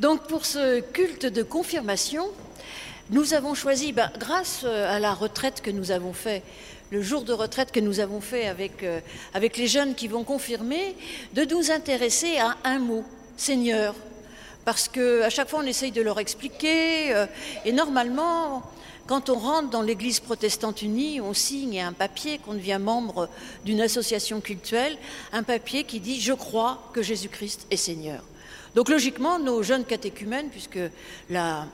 Donc pour ce culte de confirmation, nous avons choisi, ben, grâce euh, à la retraite que nous avons fait, le jour de retraite que nous avons fait avec, euh, les jeunes qui vont confirmer, de nous intéresser à un mot, Seigneur. Parce qu'à chaque fois, on essaye de leur expliquer. euh, et normalement, quand on rentre dans l'Église protestante unie, on signe un papier qu'on devient membre d'une association cultuelle, un papier qui dit Je crois que Jésus-Christ est Seigneur. Donc logiquement, nos jeunes catéchumènes, puisque la,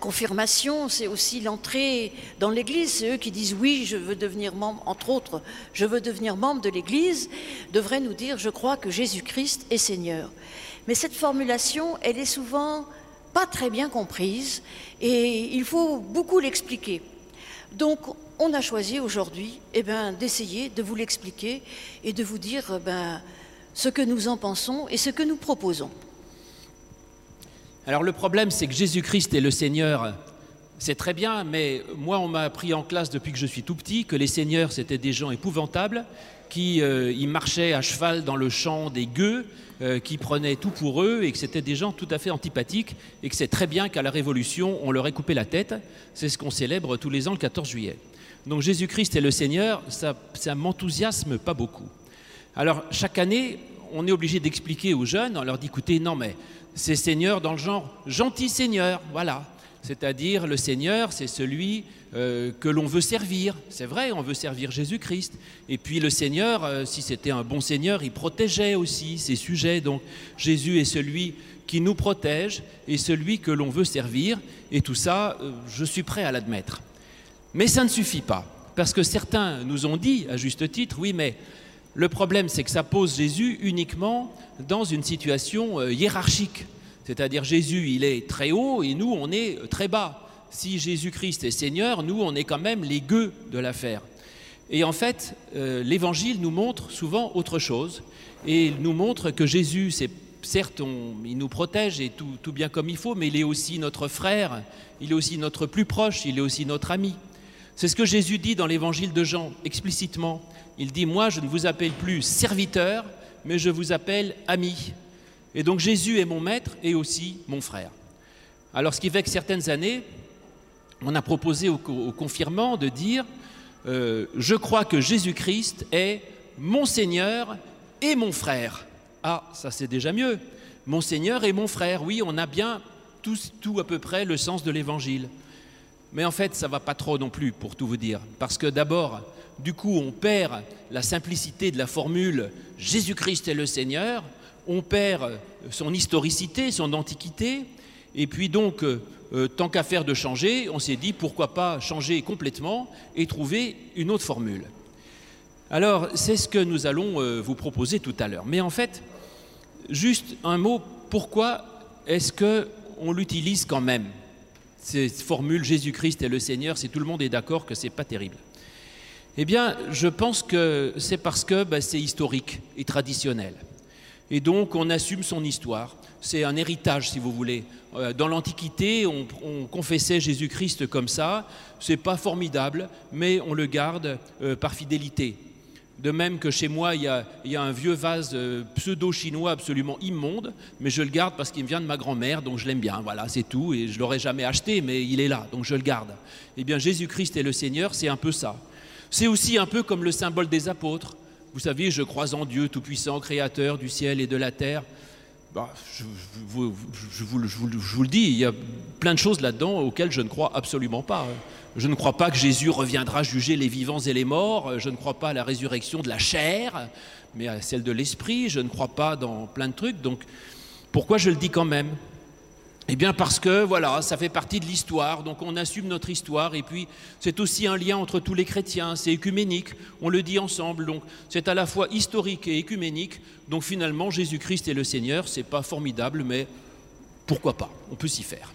confirmation, c'est aussi l'entrée dans l'Église, c'est eux qui disent oui, je veux devenir membre, entre autres, je veux devenir membre de l'Église, devraient nous dire je crois que Jésus-Christ est Seigneur. Mais cette formulation, elle est souvent pas très bien comprise et il faut beaucoup l'expliquer. Donc, on a choisi aujourd'hui eh ben, d'essayer de vous l'expliquer et de vous dire ben, ce que nous en pensons et ce que nous proposons. Alors le problème, c'est que Jésus-Christ est le Seigneur. C'est très bien, mais moi, on m'a appris en classe depuis que je suis tout petit que les seigneurs, c'était des gens épouvantables, qui euh, ils marchaient à cheval dans le champ des gueux, euh, qui prenaient tout pour eux, et que c'était des gens tout à fait antipathiques, et que c'est très bien qu'à la Révolution, on leur ait coupé la tête. C'est ce qu'on célèbre tous les ans le 14 juillet. Donc Jésus-Christ est le Seigneur, ça, ça m'enthousiasme pas beaucoup. Alors chaque année, on est obligé d'expliquer aux jeunes, on leur dit écoutez, non mais c'est Seigneur dans le genre gentil Seigneur, voilà. C'est-à-dire le Seigneur, c'est celui euh, que l'on veut servir. C'est vrai, on veut servir Jésus-Christ. Et puis le Seigneur, euh, si c'était un bon Seigneur, il protégeait aussi ses sujets. Donc Jésus est celui qui nous protège et celui que l'on veut servir. Et tout ça, euh, je suis prêt à l'admettre. Mais ça ne suffit pas. Parce que certains nous ont dit, à juste titre, oui, mais le problème, c'est que ça pose Jésus uniquement dans une situation euh, hiérarchique. C'est-à-dire Jésus, il est très haut et nous, on est très bas. Si Jésus-Christ est Seigneur, nous, on est quand même les gueux de l'affaire. Et en fait, euh, l'Évangile nous montre souvent autre chose. Et il nous montre que Jésus, c'est certes, il nous protège et tout bien comme il faut, mais il est aussi notre frère, il est aussi notre plus proche, il est aussi notre ami. C'est ce que Jésus dit dans l'évangile de Jean explicitement. Il dit, moi je ne vous appelle plus serviteur, mais je vous appelle ami. Et donc Jésus est mon maître et aussi mon frère. Alors ce qui fait que certaines années, on a proposé aux, aux confirmants de dire, euh, je crois que Jésus-Christ est mon Seigneur et mon frère. Ah, ça c'est déjà mieux. Mon Seigneur et mon frère, oui, on a bien tout, tout à peu près le sens de l'évangile. Mais en fait, ça va pas trop non plus, pour tout vous dire. Parce que d'abord, du coup, on perd la simplicité de la formule Jésus-Christ est le Seigneur, on perd son historicité, son antiquité, et puis donc, euh, euh, tant qu'à faire de changer, on s'est dit pourquoi pas changer complètement et trouver une autre formule. Alors, c'est ce que nous allons euh, vous proposer tout à l'heure. Mais en fait, juste un mot, pourquoi est-ce que on l'utilise quand même? Cette formule Jésus-Christ est le Seigneur, si tout le monde est d'accord que c'est pas terrible. Eh bien, je pense que c'est parce que ben, c'est historique et traditionnel. Et donc, on assume son histoire. C'est un héritage, si vous voulez. Euh, Dans l'Antiquité, on, on confessait Jésus-Christ comme ça. C'est pas formidable, mais on le garde euh, par fidélité. De même que chez moi, il y a, un vieux vase euh, pseudo-chinois absolument immonde, mais je le garde parce qu'il me vient de ma grand-mère, donc je l'aime bien. Voilà, c'est tout. Et je l'aurais jamais acheté, mais il est là, donc je le garde. Eh bien, Jésus-Christ est le Seigneur, c'est un peu ça. C'est aussi un peu comme le symbole des apôtres. Vous savez, je crois en Dieu Tout-Puissant, Créateur du ciel et de la terre. Je vous le dis, il y a plein de choses là-dedans auxquelles je ne crois absolument pas. Je ne crois pas que Jésus reviendra juger les vivants et les morts. Je ne crois pas à la résurrection de la chair, mais à celle de l'esprit. Je ne crois pas dans plein de trucs. Donc, pourquoi je le dis quand même? Eh bien parce que voilà, ça fait partie de l'histoire, donc on assume notre histoire et puis c'est aussi un lien entre tous les chrétiens, c'est écuménique, on le dit ensemble, donc c'est à la fois historique et écuménique. Donc finalement Jésus-Christ est le Seigneur, c'est pas formidable mais pourquoi pas, on peut s'y faire.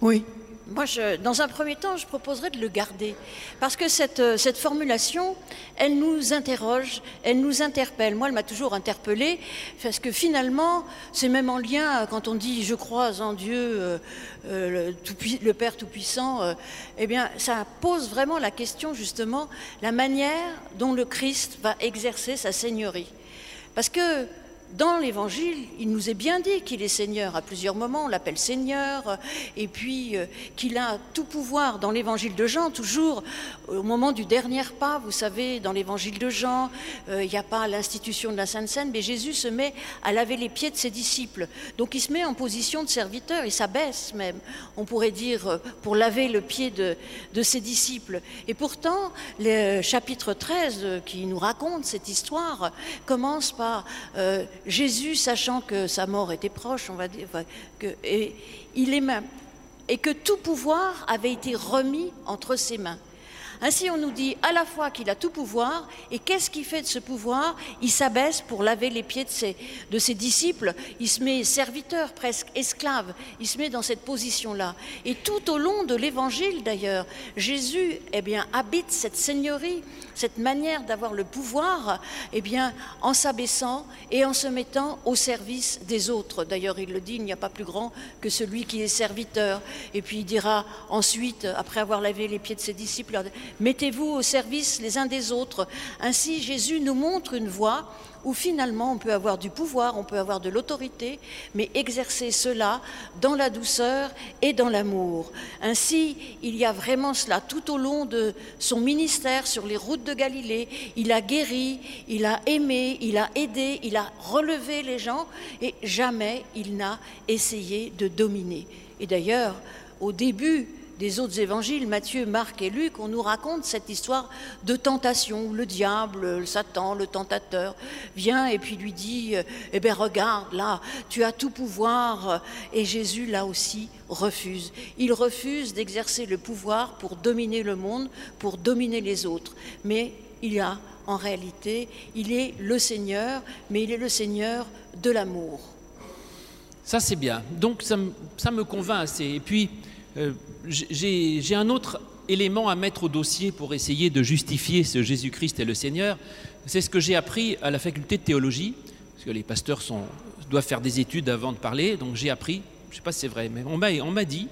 Oui. Moi, dans un premier temps, je proposerais de le garder. Parce que cette, euh, cette formulation, elle nous interroge, elle nous interpelle. Moi, elle m'a toujours interpellée, parce que finalement, c'est même en lien, euh, quand on dit je crois en Dieu, euh, le, Père Tout-Puissant, eh bien, ça pose vraiment la question, justement, la manière dont le Christ va exercer sa seigneurie. Parce que dans l'évangile, il nous est bien dit qu'il est Seigneur. À plusieurs moments, on l'appelle Seigneur, et puis euh, qu'il a tout pouvoir. Dans l'évangile de Jean, toujours au moment du dernier pas, vous savez, dans l'évangile de Jean, euh, il n'y a pas l'institution de la Sainte Seine, mais Jésus se met à laver les pieds de ses disciples. Donc il se met en position de serviteur, il s'abaisse même, on pourrait dire, euh, pour laver le pied de, de ses disciples. Et pourtant, le chapitre 13 qui nous raconte cette histoire commence par Jésus, sachant que sa mort était proche, on va dire, il et que tout pouvoir avait été remis entre ses mains. Ainsi, on nous dit à la fois qu'il a tout pouvoir, et qu'est-ce qu'il fait de ce pouvoir? Il s'abaisse pour laver les pieds de ses, disciples, il se met serviteur, presque esclave, il se met dans cette position-là. Et tout au long de l'évangile, d'ailleurs, Jésus eh bien, habite cette seigneurie, cette manière d'avoir le pouvoir, eh bien, en s'abaissant et en se mettant au service des autres. D'ailleurs, il le dit, il n'y a pas plus grand que celui qui est serviteur. Et puis il dira ensuite, après avoir lavé les pieds de ses disciples, Mettez-vous au service les uns des autres. Ainsi, Jésus nous montre une voie où finalement on peut avoir du pouvoir, on peut avoir de l'autorité, mais exercer cela dans la douceur et dans l'amour. Ainsi, il y a vraiment cela tout au long de son ministère sur les routes de Galilée. Il a guéri, il a aimé, il a aidé, il a relevé les gens et jamais il n'a essayé de dominer. Et d'ailleurs, au début des autres évangiles, Matthieu, Marc et Luc, on nous raconte cette histoire de tentation où le diable, le Satan, le tentateur vient et puis lui dit Eh bien, regarde, là, tu as tout pouvoir. Et Jésus, là aussi, refuse. Il refuse d'exercer le pouvoir pour dominer le monde, pour dominer les autres. Mais il a, en réalité, il est le Seigneur, mais il est le Seigneur de l'amour. Ça, c'est bien. Donc, ça ça me convainc assez. Et puis, euh, j'ai un autre élément à mettre au dossier pour essayer de justifier ce Jésus-Christ et le Seigneur. C'est ce que j'ai appris à la faculté de théologie, parce que les pasteurs doivent faire des études avant de parler, donc j'ai appris, je ne sais pas si c'est vrai, mais on m'a dit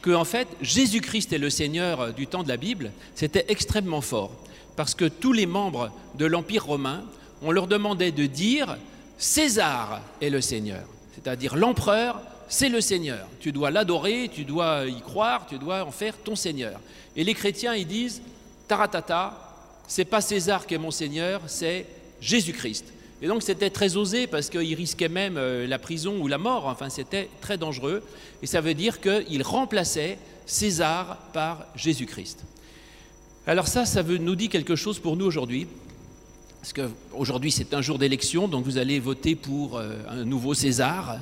que en fait Jésus-Christ est le Seigneur du temps de la Bible, c'était extrêmement fort, parce que tous les membres de l'Empire romain, on leur demandait de dire César est le Seigneur, c'est-à-dire l'empereur c'est le Seigneur. Tu dois l'adorer, tu dois y croire, tu dois en faire ton Seigneur. Et les chrétiens, ils disent, taratata, c'est pas César qui est mon Seigneur, c'est Jésus-Christ. Et donc c'était très osé parce qu'il risquait même euh, la prison ou la mort, enfin c'était très dangereux. Et ça veut dire qu'il remplaçait César par Jésus-Christ. Alors ça, ça veut, nous dit quelque chose pour nous aujourd'hui. Parce qu'aujourd'hui c'est un jour d'élection, donc vous allez voter pour euh, un nouveau César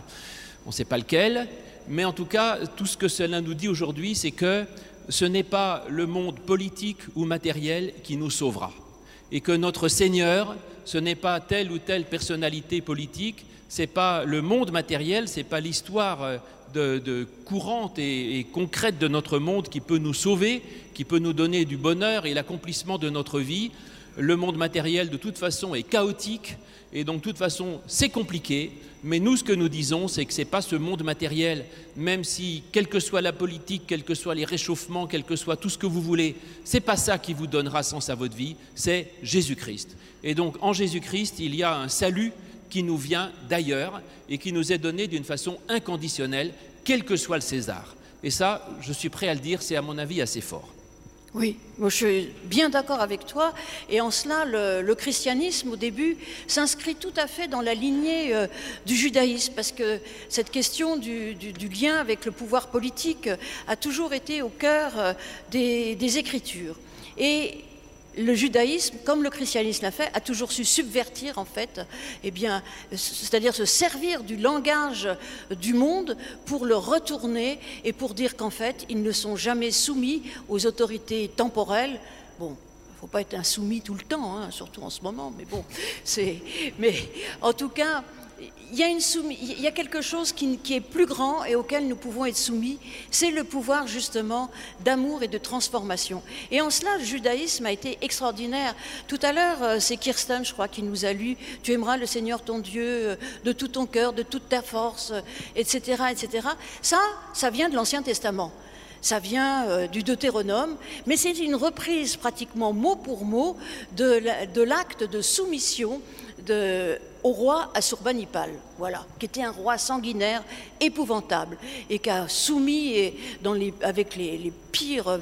on ne sait pas lequel, mais en tout cas, tout ce que cela nous dit aujourd'hui, c'est que ce n'est pas le monde politique ou matériel qui nous sauvera, et que notre Seigneur, ce n'est pas telle ou telle personnalité politique, ce n'est pas le monde matériel, ce n'est pas l'histoire euh, courante et, concrète de notre monde qui peut nous sauver, qui peut nous donner du bonheur et l'accomplissement de notre vie. Le monde matériel, de toute façon, est chaotique, et donc, de toute façon, c'est compliqué. Mais nous, ce que nous disons, c'est que ce n'est pas ce monde matériel, même si, quelle que soit la politique, quels que soient les réchauffements, quel que soit tout ce que vous voulez, ce n'est pas ça qui vous donnera sens à votre vie, c'est Jésus-Christ. Et donc, en Jésus-Christ, il y a un salut qui nous vient d'ailleurs et qui nous est donné d'une façon inconditionnelle, quel que soit le César. Et ça, je suis prêt à le dire, c'est à mon avis assez fort. Oui, moi je suis bien d'accord avec toi. Et en cela, le, christianisme, au début, s'inscrit tout à fait dans la lignée euh, du judaïsme, parce que cette question du, lien avec le pouvoir politique a toujours été au cœur euh, des, des Écritures. Et le judaïsme, comme le christianisme l'a fait, a toujours su subvertir, en fait, eh bien, c'est-à-dire se servir du langage du monde pour le retourner et pour dire qu'en fait, ils ne sont jamais soumis aux autorités temporelles. Bon, faut pas être insoumis tout le temps, hein, surtout en ce moment, mais bon, c'est. Mais en tout cas, il y, a quelque chose qui, est plus grand et auquel nous pouvons être soumis, c'est le pouvoir justement d'amour et de transformation. Et en cela, le judaïsme a été extraordinaire. Tout à l'heure, euh, c'est Kirsten, je crois, qui nous a lu Tu aimeras le Seigneur ton Dieu euh, de tout ton cœur, de toute ta force, etc., euh, etc. Ça, ça vient de l'Ancien Testament. Ça vient du Deutéronome, mais c'est une reprise pratiquement mot pour mot de l'acte de soumission de au roi Assurbanipal, voilà, qui était un roi sanguinaire épouvantable et qui a soumis avec les, pires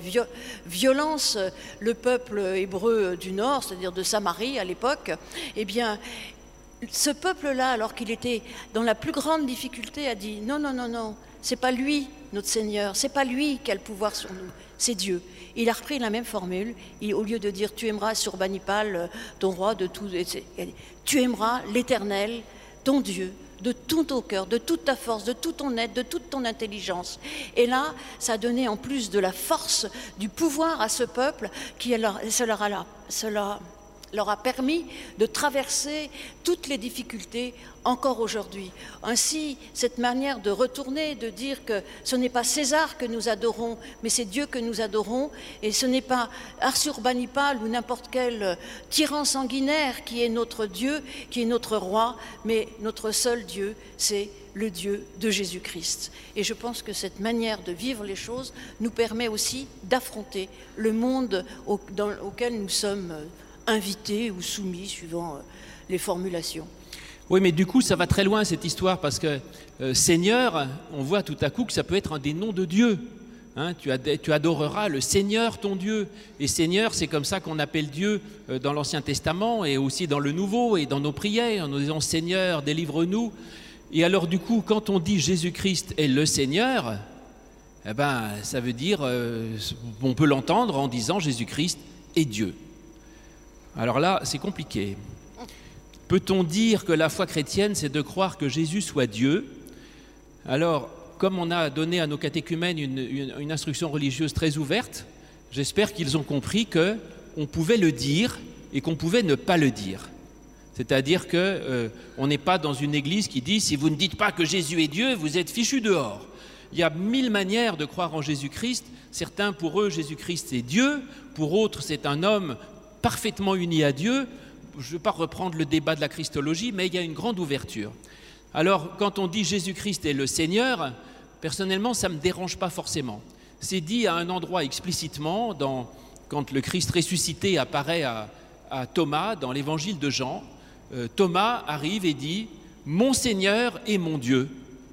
violences le peuple hébreu du nord, c'est-à-dire de Samarie à l'époque. Eh bien, ce peuple-là, alors qu'il était dans la plus grande difficulté, a dit non, non, non, non, c'est pas lui notre Seigneur, c'est pas lui qui a le pouvoir sur nous, c'est Dieu. Il a repris la même formule. au lieu de dire tu aimeras sur Banipal euh, ton roi de tout, tu aimeras l'Éternel, ton Dieu, de tout ton cœur, de toute ta force, de tout ton aide, de toute ton intelligence. Et là, ça donné en plus de la force, du pouvoir à ce peuple qui cela, cela leur a permis de traverser toutes les difficultés encore aujourd'hui. Ainsi, cette manière de retourner, de dire que ce n'est pas César que nous adorons, mais c'est Dieu que nous adorons, et ce n'est pas Arsurbanipal ou n'importe quel tyran sanguinaire qui est notre Dieu, qui est notre roi, mais notre seul Dieu, c'est le Dieu de Jésus-Christ. Et je pense que cette manière de vivre les choses nous permet aussi d'affronter le monde auquel nous sommes invité ou soumis, suivant euh, les formulations. Oui, mais du coup, ça va très loin cette histoire parce que euh, Seigneur, on voit tout à coup que ça peut être un des noms de Dieu. Hein. tu, adoreras le Seigneur ton Dieu. Et Seigneur, c'est comme ça qu'on appelle Dieu euh, dans l'Ancien Testament et aussi dans le Nouveau et dans nos prières. Nous disant Seigneur, délivre-nous. Et alors, du coup, quand on dit Jésus-Christ est le Seigneur, eh ben, ça veut dire, on peut l'entendre en disant Jésus-Christ est Dieu. Alors là, c'est compliqué. Peut-on dire que la foi chrétienne, c'est de croire que Jésus soit Dieu? Alors, comme on a donné à nos catéchumènes une, instruction religieuse très ouverte, j'espère qu'ils ont compris que on pouvait le dire et qu'on pouvait ne pas le dire. C'est-à-dire qu'on euh, n'est pas dans une église qui dit si vous ne dites pas que Jésus est Dieu, vous êtes fichu dehors. Il y a mille manières de croire en Jésus-Christ. Certains, pour eux, Jésus-Christ est Dieu. Pour autres, c'est un homme parfaitement unis à Dieu. Je ne vais pas reprendre le débat de la Christologie, mais il y a une grande ouverture. Alors, quand on dit Jésus-Christ est le Seigneur, personnellement, ça ne me dérange pas forcément. C'est dit à un endroit explicitement dans, quand le Christ ressuscité apparaît à, Thomas dans l'évangile de Jean. Euh, Thomas arrive et dit Mon Seigneur et mon Dieu.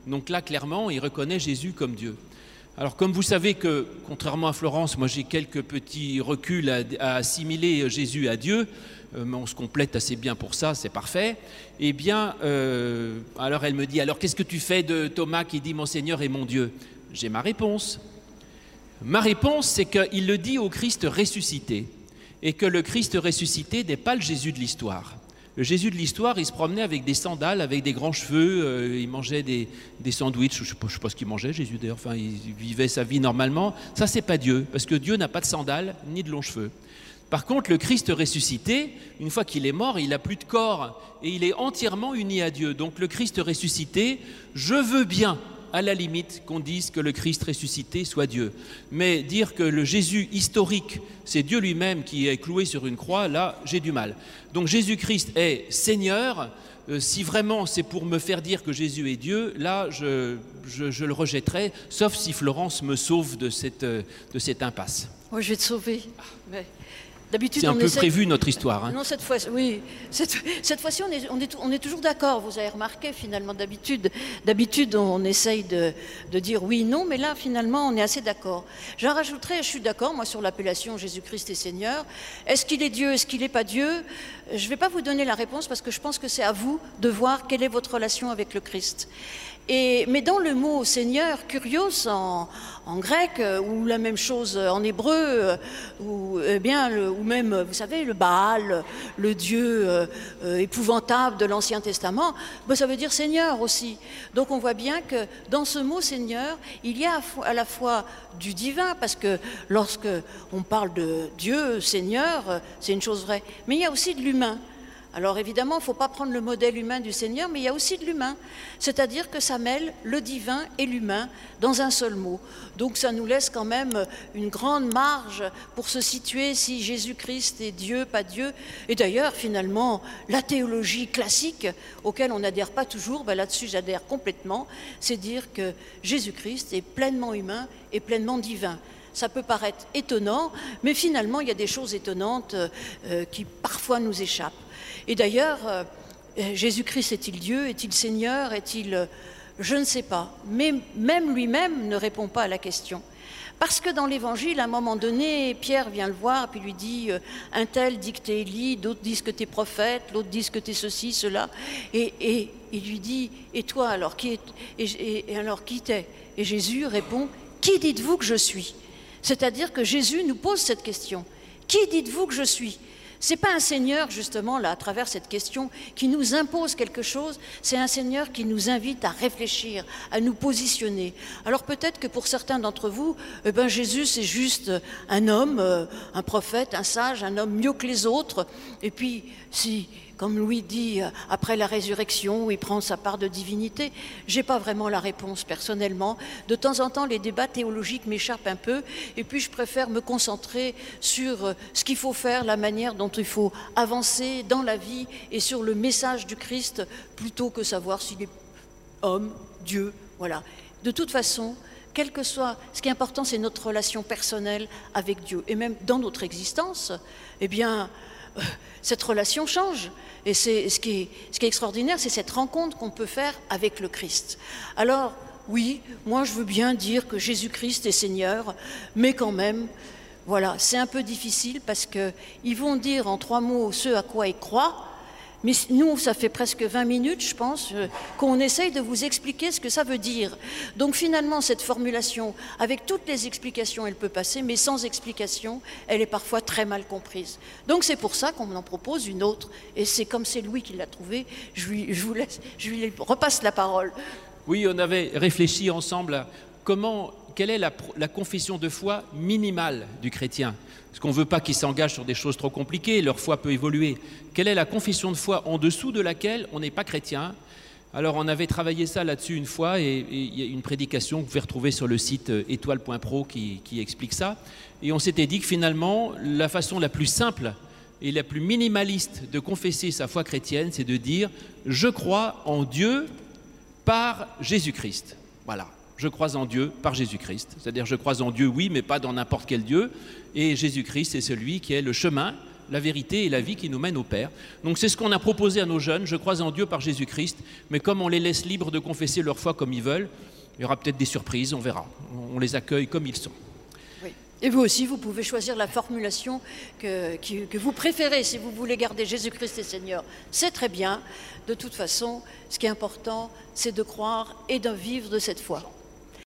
Donc là, clairement, il reconnaît Jésus comme Dieu. Alors comme vous savez que, contrairement à Florence, moi j'ai quelques petits reculs à, assimiler Jésus à Dieu, euh, mais on se complète assez bien pour ça, c'est parfait. Eh bien, euh, alors elle me dit, alors qu'est-ce que tu fais de Thomas qui dit mon Seigneur et mon Dieu? J'ai ma réponse. Ma réponse, c'est qu'il le dit au Christ ressuscité, et que le Christ ressuscité n'est pas le Jésus de l'histoire. Jésus de l'histoire, il se promenait avec des sandales, avec des grands cheveux, euh, il mangeait des, des sandwichs, je ne sais pas ce qu'il mangeait, Jésus d'ailleurs, enfin, il vivait sa vie normalement. Ça, c'est pas Dieu, parce que Dieu n'a pas de sandales ni de longs cheveux. Par contre, le Christ ressuscité, une fois qu'il est mort, il n'a plus de corps et il est entièrement uni à Dieu. Donc le Christ ressuscité, je veux bien à la limite qu'on dise que le Christ ressuscité soit Dieu. Mais dire que le Jésus historique, c'est Dieu lui-même qui est cloué sur une croix, là, j'ai du mal. Donc Jésus-Christ est Seigneur. Euh, si vraiment c'est pour me faire dire que Jésus est Dieu, là, je, le rejetterai, sauf si Florence me sauve de cette, euh, de cette impasse. Moi, je vais te sauver. Mais c'est un peu prévu notre histoire. Hein. Non, cette fois, oui. Cette, fois-ci, on est, on, est, on est, toujours d'accord. Vous avez remarqué, finalement, d'habitude, d'habitude, on essaye de, de, dire oui, non, mais là, finalement, on est assez d'accord. J'en rajouterais, je suis d'accord, moi, sur l'appellation Jésus-Christ est Seigneur. Est-ce qu'il est Dieu Est-ce qu'il n'est pas Dieu? Je ne vais pas vous donner la réponse parce que je pense que c'est à vous de voir quelle est votre relation avec le Christ. Et, mais dans le mot Seigneur, curios en, en grec, euh, ou la même chose en hébreu, euh, ou, eh bien, ou même, vous savez, le Baal, le Dieu euh, épouvantable de l'Ancien Testament, ben, ça veut dire Seigneur aussi. Donc on voit bien que dans ce mot Seigneur, il y a à la fois du divin, parce que lorsque on parle de Dieu, Seigneur, c'est une chose vraie, mais il y a aussi de l'humain. Alors évidemment, il ne faut pas prendre le modèle humain du Seigneur, mais il y a aussi de l'humain. C'est-à-dire que ça mêle le divin et l'humain dans un seul mot. Donc ça nous laisse quand même une grande marge pour se situer si Jésus-Christ est Dieu, pas Dieu. Et d'ailleurs, finalement, la théologie classique, auquel on n'adhère pas toujours, ben là-dessus j'adhère complètement, c'est dire que Jésus-Christ est pleinement humain et pleinement divin ça peut paraître étonnant, mais finalement, il y a des choses étonnantes euh, qui parfois nous échappent. Et d'ailleurs, euh, Jésus-Christ est-il Dieu Est-il Seigneur Est-il... Je ne sais pas. Mais même lui-même ne répond pas à la question. Parce que dans l'évangile, à un moment donné, Pierre vient le voir, puis lui dit euh, Un tel dit que tu es Élie, d'autres disent que tu es prophète, l'autre disent que tu es ceci, cela. Et, il lui dit Et toi, alors qui, est, et, alors, qui t'es? Et Jésus répond Qui dites-vous que je suis? C'est-à-dire que Jésus nous pose cette question Qui dites-vous que je suis? C'est pas un Seigneur, justement, là, à travers cette question, qui nous impose quelque chose, c'est un Seigneur qui nous invite à réfléchir, à nous positionner. Alors peut-être que pour certains d'entre vous, eh ben, Jésus, c'est juste un homme, euh, un prophète, un sage, un homme mieux que les autres, et puis si comme Louis dit, euh, après la résurrection, où il prend sa part de divinité J'ai pas vraiment la réponse personnellement. De temps en temps, les débats théologiques m'échappent un peu, et puis je préfère me concentrer sur euh, ce qu'il faut faire, la manière dont il faut avancer dans la vie et sur le message du Christ, plutôt que savoir s'il est homme, Dieu, voilà. De toute façon, quel que soit, ce qui est important, c'est notre relation personnelle avec Dieu, et même dans notre existence, eh bien, cette relation change. Et c'est ce qui est, ce qui est extraordinaire, c'est cette rencontre qu'on peut faire avec le Christ. Alors, oui, moi je veux bien dire que Jésus-Christ est Seigneur, mais quand même, voilà, c'est un peu difficile parce qu'ils vont dire en trois mots ce à quoi ils croient, mais nous, ça fait presque 20 minutes, je pense, euh, qu'on essaye de vous expliquer ce que ça veut dire. Donc finalement, cette formulation, avec toutes les explications, elle peut passer, mais sans explication, elle est parfois très mal comprise. Donc c'est pour ça qu'on en propose une autre. Et c'est comme c'est Louis qui l'a trouvée, je lui, vous laisse, je lui repasse la parole. Oui, on avait réfléchi ensemble à comment, quelle est la, confession de foi minimale du chrétien? Parce qu'on ne veut pas qu'ils s'engagent sur des choses trop compliquées, leur foi peut évoluer? Quelle est la confession de foi en dessous de laquelle on n'est pas chrétien? Alors on avait travaillé ça là-dessus une fois, et il y a une prédication que vous pouvez retrouver sur le site euh, étoile.pro qui, qui explique ça. Et on s'était dit que finalement, la façon la plus simple et la plus minimaliste de confesser sa foi chrétienne, c'est de dire je crois en Dieu par Jésus-Christ. Voilà je crois en Dieu par Jésus-Christ. C'est-à-dire je crois en Dieu, oui, mais pas dans n'importe quel Dieu. Et Jésus-Christ, c'est celui qui est le chemin, la vérité et la vie qui nous mènent au Père. Donc c'est ce qu'on a proposé à nos jeunes. Je crois en Dieu par Jésus-Christ, mais comme on les laisse libres de confesser leur foi comme ils veulent, il y aura peut-être des surprises, on verra. On les accueille comme ils sont. Et vous aussi, vous pouvez choisir la formulation que, que vous préférez si vous voulez garder Jésus-Christ et Seigneur. C'est très bien. De toute façon, ce qui est important, c'est de croire et de vivre de cette foi.